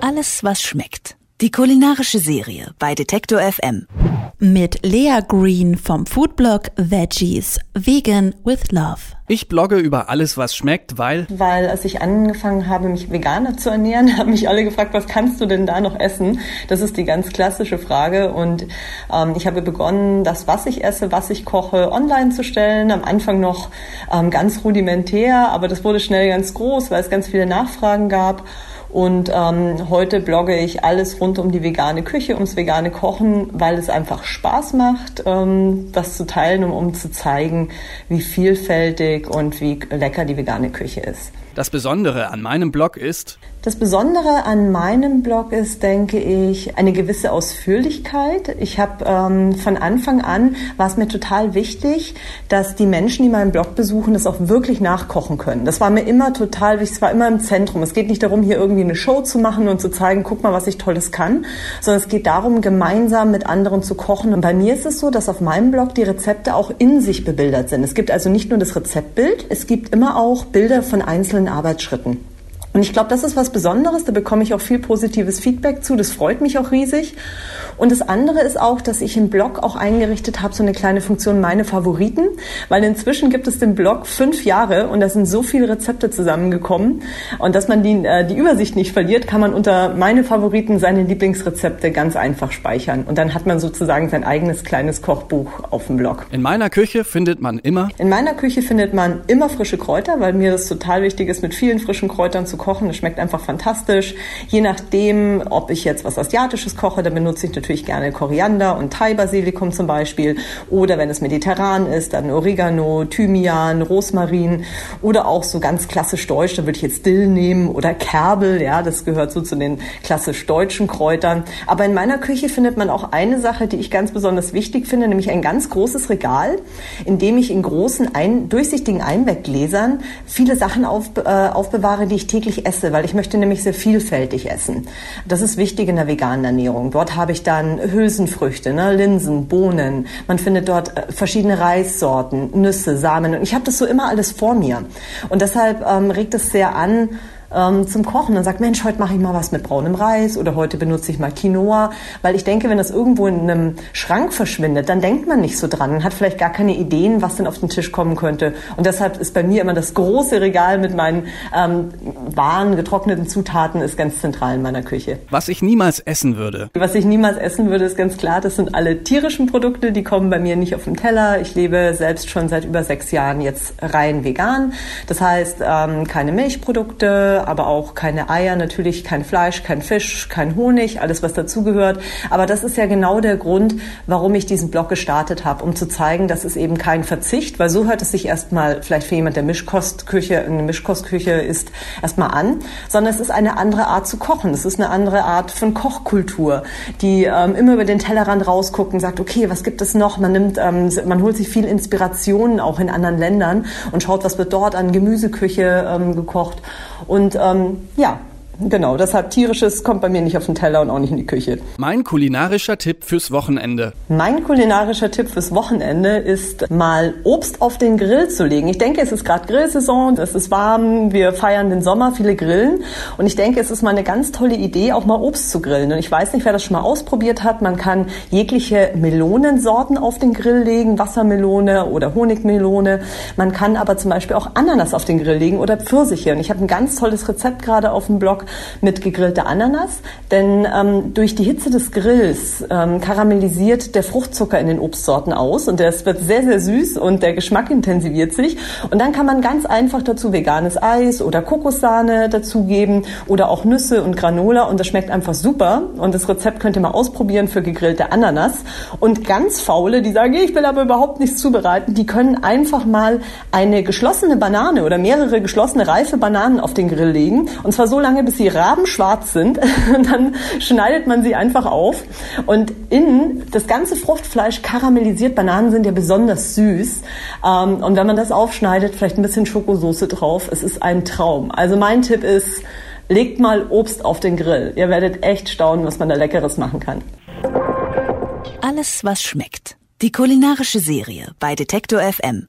Alles, was schmeckt. Die kulinarische Serie bei Detektor FM. Mit Lea Green vom Foodblog Veggies. Vegan with Love. Ich blogge über alles, was schmeckt, weil. Weil als ich angefangen habe, mich veganer zu ernähren, haben mich alle gefragt, was kannst du denn da noch essen? Das ist die ganz klassische Frage. Und ähm, ich habe begonnen, das, was ich esse, was ich koche, online zu stellen. Am Anfang noch ähm, ganz rudimentär, aber das wurde schnell ganz groß, weil es ganz viele Nachfragen gab. Und ähm, heute blogge ich alles rund um die vegane Küche, ums vegane Kochen, weil es einfach Spaß macht, ähm, das zu teilen, um, um zu zeigen, wie vielfältig und wie lecker die vegane Küche ist. Das Besondere an meinem Blog ist, das Besondere an meinem Blog ist, denke ich, eine gewisse Ausführlichkeit. Ich habe ähm, von Anfang an war es mir total wichtig, dass die Menschen, die meinen Blog besuchen, das auch wirklich nachkochen können. Das war mir immer total wichtig. Es war immer im Zentrum. Es geht nicht darum, hier irgendwie eine Show zu machen und zu zeigen, guck mal, was ich Tolles kann, sondern es geht darum, gemeinsam mit anderen zu kochen. Und bei mir ist es so, dass auf meinem Blog die Rezepte auch in sich bebildert sind. Es gibt also nicht nur das Rezeptbild, es gibt immer auch Bilder von einzelnen Arbeitsschritten. Und ich glaube, das ist was Besonderes. Da bekomme ich auch viel positives Feedback zu. Das freut mich auch riesig. Und das andere ist auch, dass ich im Blog auch eingerichtet habe, so eine kleine Funktion meine Favoriten, weil inzwischen gibt es den Blog fünf Jahre und da sind so viele Rezepte zusammengekommen. Und dass man die, äh, die Übersicht nicht verliert, kann man unter meine Favoriten seine Lieblingsrezepte ganz einfach speichern. Und dann hat man sozusagen sein eigenes kleines Kochbuch auf dem Blog. In meiner Küche findet man immer. In meiner Küche findet man immer frische Kräuter, weil mir das total wichtig ist, mit vielen frischen Kräutern zu kochen. Das schmeckt einfach fantastisch. Je nachdem, ob ich jetzt was Asiatisches koche, dann benutze ich natürlich gerne Koriander und Thai-Basilikum zum Beispiel. Oder wenn es mediterran ist, dann Oregano, Thymian, Rosmarin. Oder auch so ganz klassisch deutsch, da würde ich jetzt Dill nehmen oder Kerbel. Ja, das gehört so zu den klassisch deutschen Kräutern. Aber in meiner Küche findet man auch eine Sache, die ich ganz besonders wichtig finde, nämlich ein ganz großes Regal, in dem ich in großen, ein, durchsichtigen Einweggläsern viele Sachen auf, äh, aufbewahre, die ich täglich esse, weil ich möchte nämlich sehr vielfältig essen. Das ist wichtig in der veganen Ernährung. Dort habe ich dann Hülsenfrüchte, ne, Linsen, Bohnen. Man findet dort äh, verschiedene Reissorten, Nüsse, Samen. Und ich habe das so immer alles vor mir. Und deshalb ähm, regt es sehr an, ähm, zum Kochen. Dann sagt, Mensch, heute mache ich mal was mit braunem Reis oder heute benutze ich mal Quinoa. Weil ich denke, wenn das irgendwo in einem Schrank verschwindet, dann denkt man nicht so dran und hat vielleicht gar keine Ideen, was denn auf den Tisch kommen könnte. Und deshalb ist bei mir immer das große Regal mit meinen ähm, Waren, getrockneten Zutaten ist ganz zentral in meiner Küche. Was ich niemals essen würde. Was ich niemals essen würde, ist ganz klar, das sind alle tierischen Produkte, die kommen bei mir nicht auf den Teller. Ich lebe selbst schon seit über sechs Jahren jetzt rein vegan. Das heißt, ähm, keine Milchprodukte, aber auch keine Eier, natürlich kein Fleisch, kein Fisch, kein Honig, alles was dazugehört. Aber das ist ja genau der Grund, warum ich diesen Blog gestartet habe, um zu zeigen, dass es eben kein Verzicht, weil so hört es sich erstmal vielleicht für jemand, der Mischkostküche, eine Mischkostküche ist, erstmal an, sondern es ist eine andere Art zu kochen. Es ist eine andere Art von Kochkultur, die ähm, immer über den Tellerrand rausguckt und sagt, okay, was gibt es noch? Man nimmt, ähm, man holt sich viel Inspirationen auch in anderen Ländern und schaut, was wird dort an Gemüseküche ähm, gekocht. Und ähm, ja, Genau, deshalb tierisches kommt bei mir nicht auf den Teller und auch nicht in die Küche. Mein kulinarischer Tipp fürs Wochenende. Mein kulinarischer Tipp fürs Wochenende ist mal Obst auf den Grill zu legen. Ich denke, es ist gerade Grillsaison, es ist warm, wir feiern den Sommer, viele grillen und ich denke, es ist mal eine ganz tolle Idee, auch mal Obst zu grillen. Und ich weiß nicht, wer das schon mal ausprobiert hat. Man kann jegliche Melonensorten auf den Grill legen, Wassermelone oder Honigmelone. Man kann aber zum Beispiel auch Ananas auf den Grill legen oder Pfirsiche. Und ich habe ein ganz tolles Rezept gerade auf dem Blog mit gegrillter Ananas, denn ähm, durch die Hitze des Grills ähm, karamellisiert der Fruchtzucker in den Obstsorten aus und es wird sehr, sehr süß und der Geschmack intensiviert sich. Und dann kann man ganz einfach dazu veganes Eis oder Kokossahne dazugeben oder auch Nüsse und Granola und das schmeckt einfach super. Und das Rezept könnt ihr mal ausprobieren für gegrillte Ananas. Und ganz faule, die sagen, ich will aber überhaupt nichts zubereiten, die können einfach mal eine geschlossene Banane oder mehrere geschlossene reife Bananen auf den Grill legen. Und zwar so lange, bis sie rabenschwarz sind, dann schneidet man sie einfach auf und innen das ganze Fruchtfleisch karamellisiert. Bananen sind ja besonders süß ähm, und wenn man das aufschneidet, vielleicht ein bisschen Schokosoße drauf. Es ist ein Traum. Also mein Tipp ist, legt mal Obst auf den Grill. Ihr werdet echt staunen, was man da Leckeres machen kann. Alles, was schmeckt. Die kulinarische Serie bei Detektor FM.